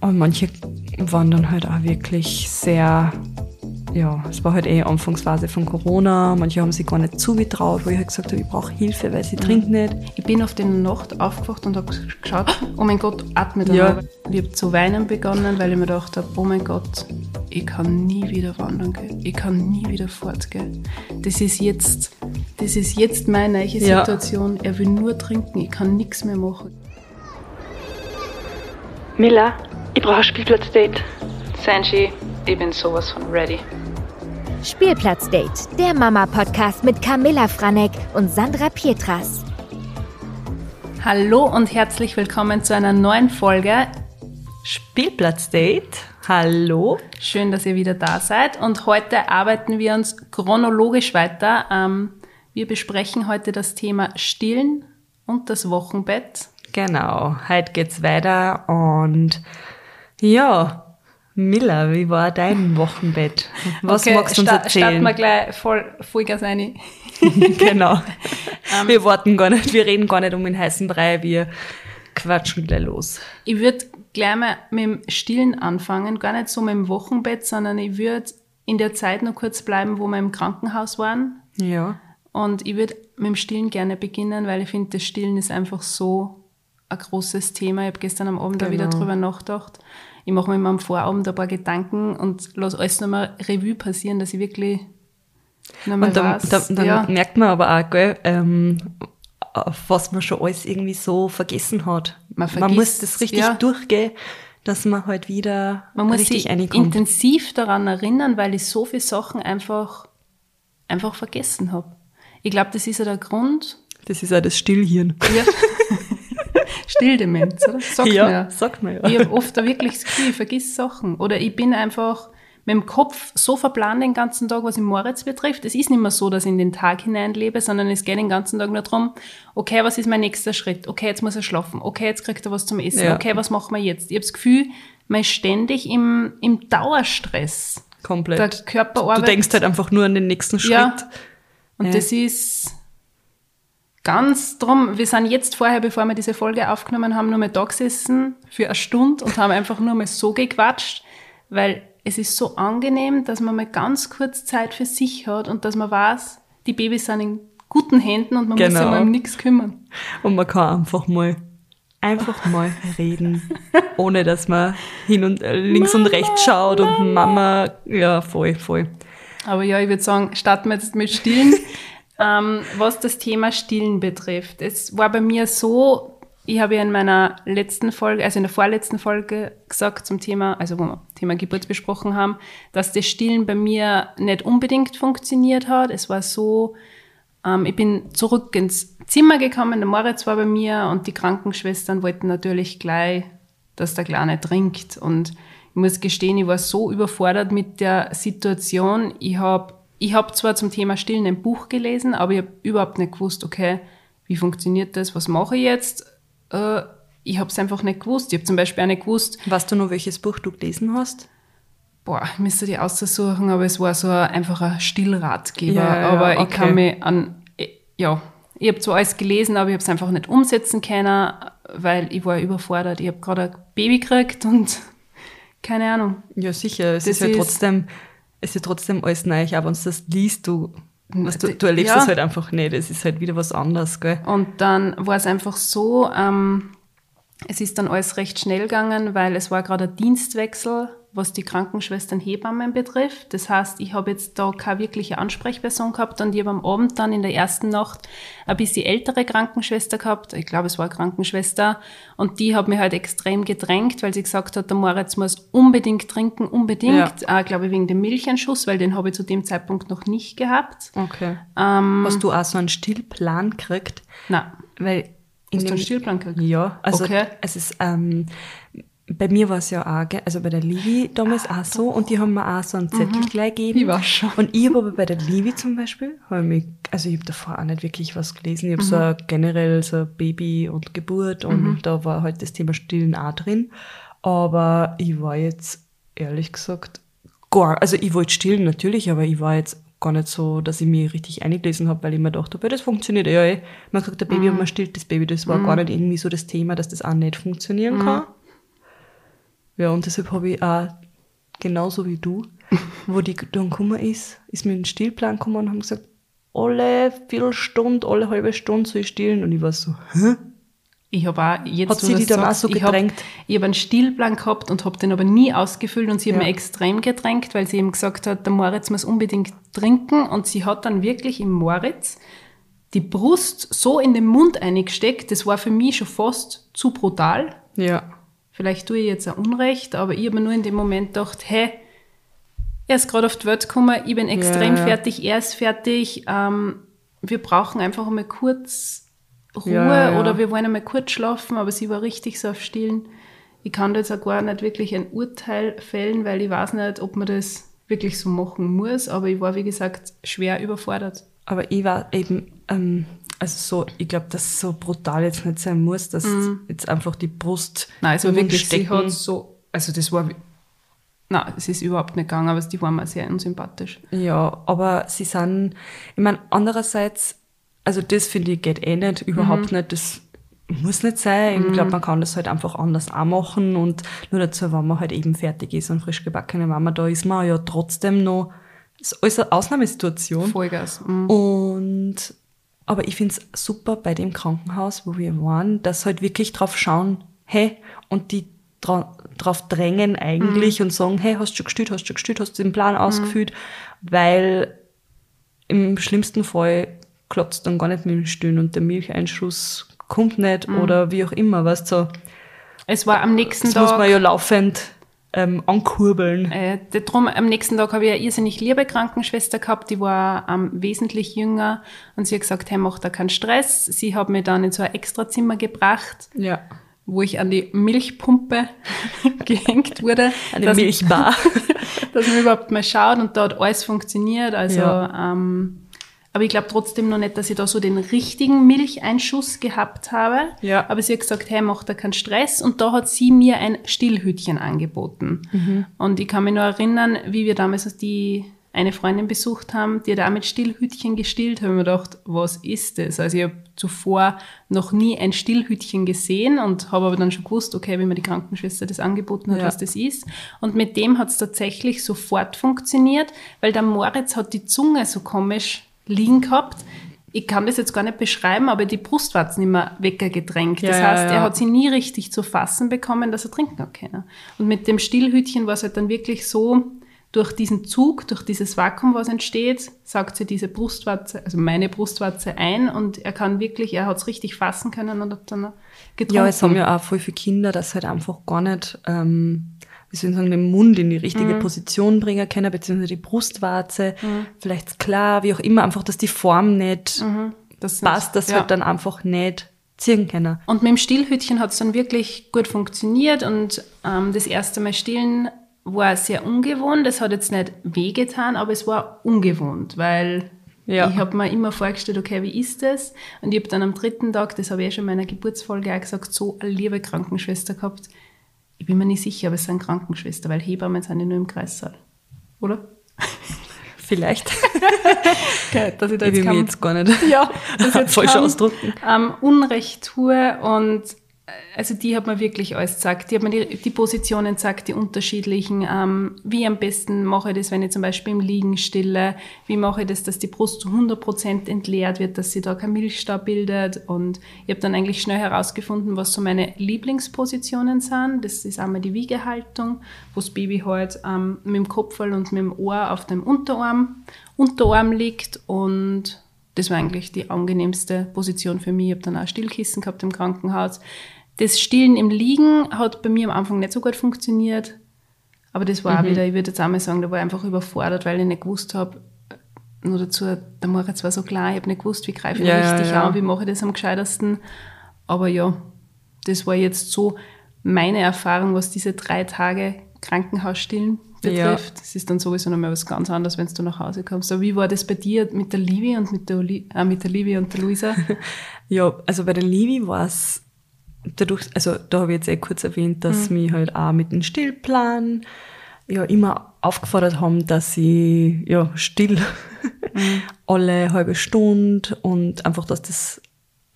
Aber manche waren dann halt auch wirklich sehr, ja, es war halt eh Anfangsphase von Corona. Manche haben sich gar nicht zugetraut, wo ich halt gesagt habe, ich brauche Hilfe, weil sie trinkt nicht. Ich bin auf die Nacht aufgewacht und habe geschaut, oh mein Gott, atmet er Ja. Ich habe zu weinen begonnen, weil ich mir gedacht habe, oh mein Gott, ich kann nie wieder wandern gehen. Ich kann nie wieder fortgehen. Das ist jetzt, das ist jetzt meine neue Ja. Situation. Er will nur trinken, ich kann nichts mehr machen. Miller, ich brauche ein Spielplatzdate. Sanji, ich bin sowas von ready. Spielplatzdate, der Mama-Podcast mit Camilla Franek und Sandra Pietras. Hallo und herzlich willkommen zu einer neuen Folge. Spielplatzdate. Hallo. Schön, dass ihr wieder da seid. Und heute arbeiten wir uns chronologisch weiter. Ähm, wir besprechen heute das Thema Stillen und das Wochenbett. Genau, heute geht's weiter und ja, Miller, wie war dein Wochenbett? Was magst du uns sta- Starten erzählen? wir gleich voll Vollgas rein. genau. Ähm. wir warten gar nicht, wir reden gar nicht um den heißen Brei, wir quatschen gleich los. Ich würde gleich mal mit dem Stillen anfangen, gar nicht so mit dem Wochenbett, sondern ich würde in der Zeit noch kurz bleiben, wo wir im Krankenhaus waren. Ja. Und ich würde mit dem Stillen gerne beginnen, weil ich finde, das Stillen ist einfach so ein großes Thema. Ich habe gestern am Abend da wieder Genau. drüber nachgedacht. Ich mache mir immer am Vorabend ein paar Gedanken und lasse alles nochmal Revue passieren, dass ich wirklich nochmal Und dann, weiß. dann, dann ja, merkt man aber auch, gell, ähm, auf was man schon alles irgendwie so vergessen hat. Man man muss vergisst, das richtig ja. durchgehen, dass man halt wieder man muss richtig sich reinkommt. intensiv daran erinnern, weil ich so viele Sachen einfach, einfach vergessen habe. Ich glaube, das ist ja der Grund. Das ist auch das Stillhirn. Ja. Stilldemenz, oder? Sagt ja, ja. sagt man ja. Ich habe oft da wirklich das Gefühl, ich vergiss Sachen. Oder ich bin einfach mit dem Kopf so verplant den ganzen Tag, was den Moritz betrifft. Es ist nicht mehr so, dass ich in den Tag hineinlebe, sondern es geht den ganzen Tag nur darum, okay, was ist mein nächster Schritt? Okay, jetzt muss er schlafen. Okay, jetzt kriegt er was zum Essen. Ja. Okay, was machen wir jetzt? Ich habe das Gefühl, man ist ständig im, im Dauerstress. Komplett. Der Körper du arbeitet. denkst halt einfach nur an den nächsten Schritt. Ja. Und Ja. das ist ganz drum. Wir sind jetzt vorher, bevor wir diese Folge aufgenommen haben, nur mal da gesessen für eine Stunde und haben einfach nur mal so gequatscht, weil es ist so angenehm, dass man mal ganz kurz Zeit für sich hat und dass man weiß, die Babys sind in guten Händen und man muss sich Genau. mal um nichts kümmern. Und man kann einfach mal, einfach mal reden, ohne dass man hin und äh, links und rechts schaut und Mama, ja, voll, voll. Aber ja, ich würde sagen, starten wir jetzt mit Stillen. Ähm, was das Thema Stillen betrifft. Es war bei mir so, ich habe ja in meiner letzten Folge, also in der vorletzten Folge gesagt zum Thema, also wo wir Thema Geburt besprochen haben, dass das Stillen bei mir nicht unbedingt funktioniert hat. Es war so, ähm, ich bin zurück ins Zimmer gekommen, der Moritz war bei mir und die Krankenschwestern wollten natürlich gleich, dass der Kleine trinkt. Und ich muss gestehen, ich war so überfordert mit der Situation. Ich habe ich hab zwar zum Thema Stillen ein Buch gelesen, aber ich habe überhaupt nicht gewusst, okay, wie funktioniert das, was mache ich jetzt? Äh, ich habe es einfach nicht gewusst. Ich habe zum Beispiel auch nicht gewusst, Weißt du noch, welches Buch du gelesen hast? boah, ich müsste die aussuchen, aber es war so ein, einfach ein Stillratgeber. Ja, ja, aber ich okay. kann mich an, ja, ich habe zwar alles gelesen, aber ich habe es einfach nicht umsetzen können, weil ich war überfordert. Ich habe gerade ein Baby gekriegt und keine Ahnung. Ja, sicher. Es Das ist ja trotzdem, es ist ja trotzdem alles neu, aber du das liest, du, was, du, du erlebst Ja. das halt einfach nicht. Es ist halt wieder was anderes, gell? Und dann war es einfach so, ähm, es ist dann alles recht schnell gegangen, weil es war gerade ein Dienstwechsel, was die Krankenschwestern Hebammen betrifft. Das heißt, ich habe jetzt da keine wirkliche Ansprechperson gehabt und ich habe am Abend dann in der ersten Nacht ein bisschen ältere Krankenschwester gehabt. Ich glaube, es war eine Krankenschwester. Und die hat mich halt extrem gedrängt, weil sie gesagt hat, der Moritz muss unbedingt trinken, unbedingt. Äh, glaube ich, wegen dem Milchanschuss, weil den habe ich zu dem Zeitpunkt noch nicht gehabt. Okay. Ähm, Hast du auch so einen Stillplan gekriegt? na, Weil in Hast du einen Stillplan gekriegt? Ja, also Okay. es ist, ähm, bei mir war es ja auch, gell, also bei der Livi damals auch so und die haben mir auch so einen Zettel gleich gegeben. Ah, Ich weiß schon. Und ich habe aber bei der Livi zum Beispiel, hab ich mich, also ich habe davor auch nicht wirklich was gelesen. Ich habe so Mhm. ein generell so Baby und Geburt und da war halt das Thema Stillen auch drin. Aber ich war jetzt, ehrlich gesagt, gar, also ich wollte stillen natürlich, aber ich war jetzt gar nicht so, dass ich mich richtig eingelesen habe, weil ich mir dachte, ja, das funktioniert ja eh. Man sagt, der Baby und man stillt das Baby. Das war gar nicht irgendwie so das Thema, dass das auch nicht funktionieren kann. Ja, und deshalb habe ich auch, genauso wie du, wo die dann gekommen ist, ist mir ein Stillplan gekommen und haben gesagt, alle Viertelstunde, alle halbe Stunde soll ich stillen. Und ich war so, hä? Ich habe auch jetzt Hat sie die dann auch so hab- gedrängt? Ich habe einen Stillplan gehabt und habe den aber nie ausgefüllt und sie hat Ja. mir extrem gedrängt, weil sie eben gesagt hat, der Moritz muss unbedingt trinken und sie hat dann wirklich im Moritz die Brust so in den Mund eingesteckt, das war für mich schon fast zu brutal. Ja. Vielleicht tue ich jetzt auch Unrecht, aber ich habe mir nur in dem Moment gedacht, hey, er ist gerade auf die Welt gekommen, ich bin extrem ja. fertig, er ist fertig, ähm, wir brauchen einfach einmal kurz Ruhe ja. oder wir wollen einmal kurz schlafen, aber sie war richtig so auf Stillen. Ich kann da jetzt auch gar nicht wirklich ein Urteil fällen, weil ich weiß nicht, ob man das wirklich so machen muss, aber ich war, wie gesagt, schwer überfordert. Aber ich war eben, ähm, also so, ich glaube, dass es so brutal jetzt nicht sein muss, dass jetzt einfach die Brust Mhm. Nein, es war wirklich, sie hat so, also das war, nein, es ist überhaupt nicht gegangen, aber die war mir sehr unsympathisch. Ja, aber sie sind, ich meine, andererseits, also das finde ich geht eh nicht, überhaupt Mhm. nicht, das muss nicht sein. Ich glaube, man kann das halt einfach anders auch machen und nur dazu, wenn man halt eben fertig ist und frisch gebackene Mama, da ist man ja trotzdem noch, ist alles eine Ausnahmesituation. Vollgas. Mhm. Und aber ich find's super bei dem Krankenhaus, wo wir waren, dass halt wirklich drauf schauen, hey, und die dra drauf drängen eigentlich und sagen, hey, hast du schon gestillt, hast du schon gestillt, hast du den Plan ausgefüllt, weil im schlimmsten Fall klappt dann gar nicht mit dem Stillen und der Milcheinschuss kommt nicht oder wie auch immer, weißt du, so. Es war am nächsten das muss Tag. man ja laufend ähm, ankurbeln. Äh, drum, am nächsten Tag habe ich eine irrsinnig liebe Krankenschwester gehabt, die war ähm, wesentlich jünger und sie hat gesagt, hey, mach da keinen Stress. Sie hat mich dann in so ein Extrazimmer gebracht, Ja. wo ich an die Milchpumpe gehängt wurde. Eine dass, Milchbar. dass man überhaupt mal schaut und da hat alles funktioniert. Also, Ja. ähm, aber ich glaube trotzdem noch nicht, dass ich da so den richtigen Milcheinschuss gehabt habe. Ja. Aber sie hat gesagt, hey, mach da keinen Stress. Und da hat sie mir ein Stillhütchen angeboten. Mhm. Und ich kann mich noch erinnern, wie wir damals die eine Freundin besucht haben, die auch mit Stillhütchen gestillt, habe ich mir gedacht, was ist das? Also ich habe zuvor noch nie ein Stillhütchen gesehen und habe aber dann schon gewusst, okay, wie mir die Krankenschwester das angeboten hat, Ja. was das ist. Und mit dem hat es tatsächlich sofort funktioniert, weil der Moritz hat die Zunge so komisch liegen gehabt. Ich kann das jetzt gar nicht beschreiben, aber die Brustwarzen immer weggedrängt. Ja, das ja, heißt, er ja. hat sie nie richtig zu fassen bekommen, dass er trinken hat können. Und mit dem Stillhütchen war es halt dann wirklich so, durch diesen Zug, durch dieses Vakuum, was entsteht, saugt sie diese Brustwarze, also meine Brustwarze ein und er kann wirklich, er hat es richtig fassen können und hat dann getrunken. Ja, es haben ja auch voll viele Kinder, das halt einfach gar nicht, ähm, wie soll ich sagen, den Mund in die richtige Mhm. Position bringen können, beziehungsweise die Brustwarze, vielleicht klar, wie auch immer, einfach, dass die Form nicht das passt, dass ja. halt dann einfach nicht ziehen können. Und mit dem Stillhütchen hat es dann wirklich gut funktioniert und ähm, das erste Mal stillen war sehr ungewohnt. Es hat jetzt nicht wehgetan, aber es war ungewohnt, weil Ja. ich habe mir immer vorgestellt, okay, wie ist das? Und ich habe dann am dritten Tag, das habe ich eh schon in meiner Geburtsfolge auch gesagt, so eine liebe Krankenschwester gehabt. Ich bin mir nicht sicher, aber es sind Krankenschwester, weil Hebammen sind ja nur im Kreissaal. Oder? Vielleicht. Okay, dass ich da ich will mich kein- jetzt gar nicht ja, das jetzt falsch kann, ausdrücken. ähm, Unrecht tue und also die hat mir wirklich alles gesagt. Die hat mir die, die Positionen gesagt, die unterschiedlichen. Ähm, wie am besten mache ich das, wenn ich zum Beispiel im Liegen stille? Wie mache ich das, dass die Brust zu 100% entleert wird, dass sie da kein Milchstau bildet? Und ich habe dann eigentlich schnell herausgefunden, was so meine Lieblingspositionen sind. Das ist einmal die Wiegehaltung, wo das Baby halt ähm, mit dem Kopf und mit dem Ohr auf dem Unterarm, Unterarm liegt und das war eigentlich die angenehmste Position für mich. Ich habe dann auch Stillkissen gehabt im Krankenhaus. Das Stillen im Liegen hat bei mir am Anfang nicht so gut funktioniert. Aber das war auch wieder, ich würde jetzt einmal sagen, da war ich einfach überfordert, weil ich nicht gewusst habe, nur dazu, der Moritz war so klein, ich habe nicht gewusst, wie greife ich Ja, ja, richtig ja. an, wie mache ich das am gescheitesten. Aber ja, das war jetzt so meine Erfahrung, was diese drei Tage Krankenhausstillen betrifft. Es ist dann sowieso nochmal was ganz anderes, wenn du nach Hause kommst. Aber wie war das bei dir mit der Livi und mit der, Oli äh, mit der Livi und der Luisa? Ja, also bei der Livi war es dadurch, also da habe ich jetzt eh kurz erwähnt, dass mich halt auch mit dem Stillplan ja immer aufgefordert haben, dass ich ja still alle halbe Stunde und einfach, dass das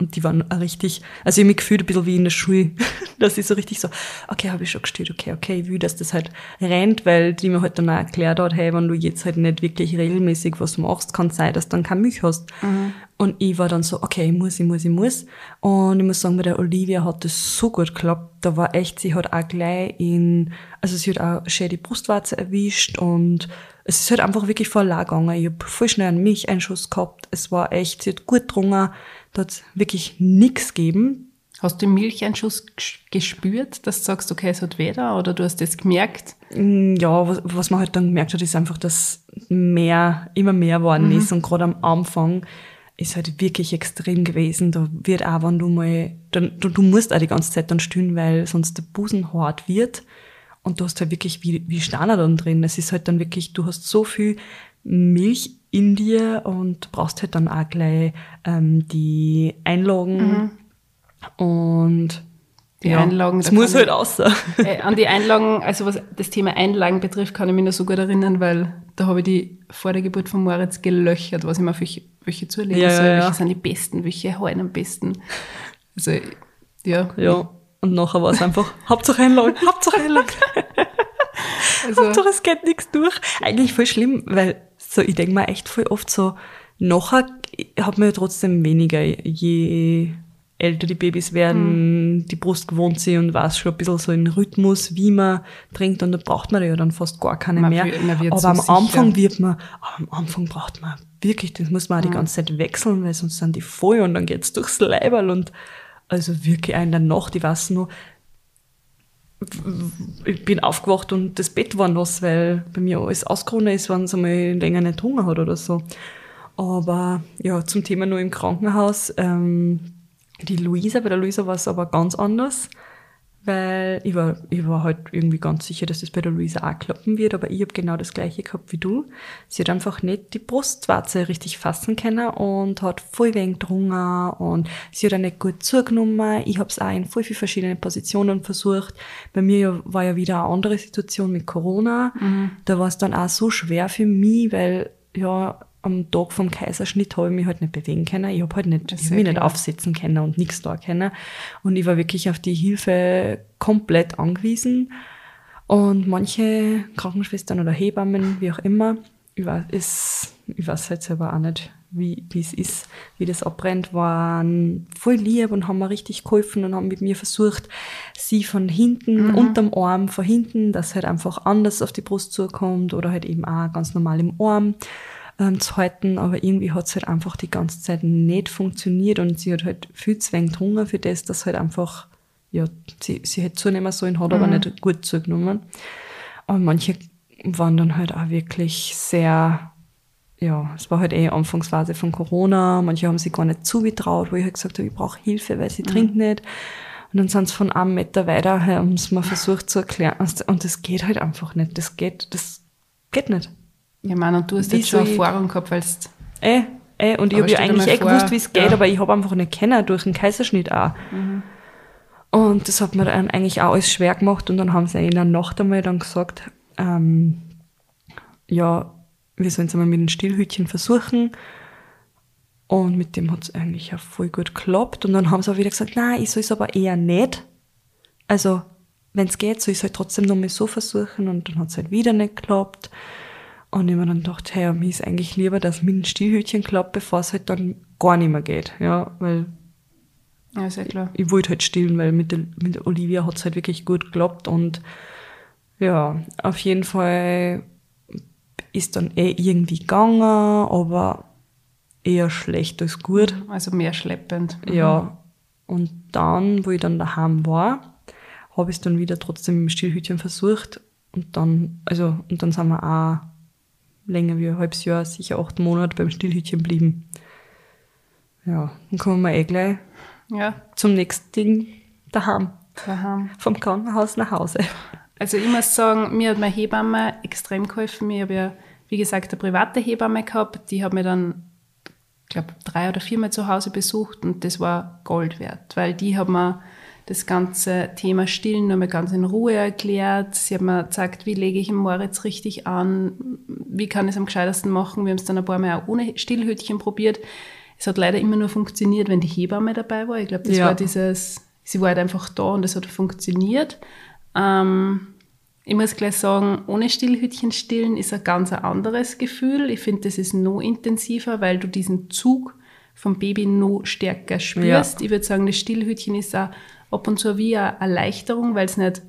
Und die waren auch richtig, also ich habe mich gefühlt ein bisschen wie in der Schule, dass ich so richtig so, okay, habe ich schon gestillt, okay, okay, ich will, dass das halt rennt, weil die mir halt dann auch erklärt hat, hey, wenn du jetzt halt nicht wirklich regelmäßig was machst, kann es sein, dass du dann keine Milch hast. Mhm. Und ich war dann so, okay, ich muss, ich muss, ich muss. Und ich muss sagen, bei der Olivia hat das so gut geklappt. Da war echt, sie hat auch gleich in, also sie hat auch schön die Brustwarze erwischt und es ist halt einfach wirklich voll lang gegangen. Ich habe voll schnell einen Milcheinschuss gehabt. Es war echt, sie hat gut drungen. Hat wirklich nichts gegeben. Hast du den Milcheinschuss ges- gespürt, dass du sagst, okay, es hat weder oder du hast das gemerkt? Mm, Ja, was, was man halt dann gemerkt hat, ist einfach, dass mehr, immer mehr worden ist. Und gerade am Anfang ist halt wirklich extrem gewesen. Da wird auch, wenn du mal, dann, du, du musst auch die ganze Zeit dann stillen, weil sonst der Busen hart wird. Und du hast halt wirklich wie, wie Steiner dann drin. Es ist halt dann wirklich, du hast so viel Milch in dir und brauchst halt dann auch gleich ähm, die Einlagen. Und Die Einlagen, es muss halt außer. Äh, an die Einlagen, also was das Thema Einlagen betrifft, kann ich mich noch so gut erinnern, weil da habe ich die vor der Geburt von Moritz gelöchert, was ich mir welche, welche zulegen Ja, soll, ja, ja. welche sind die besten, welche halten am besten. Also, ja. Ja. Und nachher war es einfach, Hauptsache Einlagen, Hauptsache Einlagen. Also, Hauptsache es geht nichts durch. Eigentlich voll schlimm, weil so, ich denke mir echt voll oft so, nachher hat man ja trotzdem weniger, je älter die Babys werden, die Brust gewohnt sie und weiß schon ein bisschen so in Rhythmus, wie man trinkt und da braucht man ja dann fast gar keine Man mehr. wird- aber so am sicher. Anfang wird man, aber am Anfang braucht man wirklich, das muss man auch die ganze Zeit wechseln, weil sonst sind die voll und dann geht's durchs Leiberl und also wirklich in der Nacht, ich weiß nur, ich bin aufgewacht und das Bett war nass, weil bei mir alles ausgerunnen ist, wenn es einmal länger nicht Hunger hat oder so. Aber ja, zum Thema nur im Krankenhaus. Ähm, die Luisa, bei der Luisa war es aber ganz anders, weil ich war, ich war halt irgendwie ganz sicher, dass das bei der Luisa auch klappen wird, aber ich habe genau das gleiche gehabt wie du. Sie hat einfach nicht die Brustwarze richtig fassen können und hat voll wenig drungen und sie hat auch nicht gut zugenommen. Ich habe es auch in voll viele verschiedene Positionen versucht. Bei mir war ja wieder eine andere Situation mit Corona. Da war es dann auch so schwer für mich, weil ja am Tag vom Kaiserschnitt habe ich mich halt nicht bewegen können. Ich habe halt nicht, ich mich nicht aufsetzen können und nichts da können. Und ich war wirklich auf die Hilfe komplett angewiesen. Und manche Krankenschwestern oder Hebammen, wie auch immer, ich weiß, ist, ich weiß halt selber auch nicht, wie, es ist, wie das abbrennt, waren voll lieb und haben mir richtig geholfen und haben mit mir versucht, sie von hinten, unterm Arm, von hinten, dass halt einfach anders auf die Brust zukommt oder halt eben auch ganz normal im Arm ähm, zu halten, aber irgendwie hat es halt einfach die ganze Zeit nicht funktioniert und sie hat halt viel zu wenig Hunger für das, dass halt einfach, ja, sie, sie hätte zunehmen sollen, hat aber nicht gut zugenommen. Aber manche waren dann halt auch wirklich sehr, ja, es war halt eh Anfangsphase von Corona, manche haben sich gar nicht zugetraut, wo ich halt gesagt habe, ich brauche Hilfe, weil sie trinkt nicht. Und dann sind sie von einem Meter weiter, haben sie mir versucht zu erklären. Und das geht halt einfach nicht. Das geht, das geht nicht. Ich meine, und du hast jetzt schon Erfahrung gehabt, weil du Eh, eh, und ich habe ja eigentlich eh vor, gewusst, wie es geht, ja. aber ich habe einfach nicht kennen durch den Kaiserschnitt auch. Und das hat mir dann eigentlich auch alles schwer gemacht und dann haben sie in der Nacht einmal dann gesagt, ähm, ja, wir sollen es einmal mit dem Stillhütchen versuchen. Und mit dem hat es eigentlich auch voll gut geklappt. Und dann haben sie auch wieder gesagt, nein, ich soll es aber eher nicht. Also, wenn es geht, soll ich es halt trotzdem noch mal so versuchen. Und dann hat es halt wieder nicht geklappt. Und ich mir dann gedacht, hey, mir ist eigentlich lieber, dass mit dem Stillhütchen klappt, bevor es halt dann gar nicht mehr geht. Ja, weil ja, ja klar. ich wollte halt stillen, weil mit der, mit Olivia hat es halt wirklich gut geklappt und ja, auf jeden Fall ist dann eh irgendwie gegangen, aber eher schlecht als gut. Also mehr schleppend. Ja. Und dann, wo ich dann daheim war, habe ich es dann wieder trotzdem im Stillhütchen versucht. Und dann, also, und dann sind wir auch länger wie ein halbes Jahr, sicher acht Monate beim Stillhütchen geblieben. Ja, dann kommen wir eh gleich Ja, zum nächsten Ding daheim. daheim. Vom Krankenhaus nach Hause. Also ich muss sagen, mir hat meine Hebamme extrem geholfen. Ich habe ja, wie gesagt, eine private Hebamme gehabt. Die hat mir dann, ich glaube, drei oder viermal zu Hause besucht und das war Gold wert, weil die hat mir das ganze Thema Stillen nochmal ganz in Ruhe erklärt. Sie hat mir gezeigt, wie lege ich den Moritz richtig an, wie kann ich es am gescheitesten machen. Wir haben es dann ein paar Mal auch ohne Stillhütchen probiert. Es hat leider immer nur funktioniert, wenn die Hebamme dabei war. Ich glaube, das Ja. war dieses, sie war halt einfach da und es hat funktioniert. Ähm, ich muss gleich sagen, ohne Stillhütchen stillen ist ein ganz anderes Gefühl. Ich finde, das ist noch intensiver, weil du diesen Zug vom Baby noch stärker spürst. Ich würde sagen, das Stillhütchen ist auch ab und zu wie eine Erleichterung, weil es nicht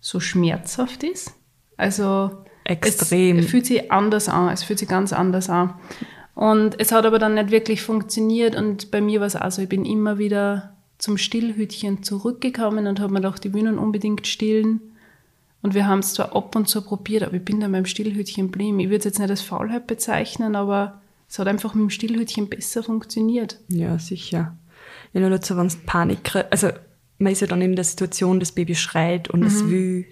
so schmerzhaft ist. Also Extrem. es fühlt sich anders an, es fühlt sich ganz anders an. Und es hat aber dann nicht wirklich funktioniert und bei mir war es auch so, ich bin immer wieder zum Stillhütchen zurückgekommen und habe mir gedacht, die wollen unbedingt stillen. Und wir haben es zwar ab und zu probiert, aber ich bin dann beim Stillhütchen geblieben. Ich würde es jetzt nicht als Faulheit bezeichnen, aber es hat einfach mit dem Stillhütchen besser funktioniert. Ja, sicher. Ja, nur dazu, wenn es Panik. Also, man ist ja dann in der Situation, das Baby schreit und es will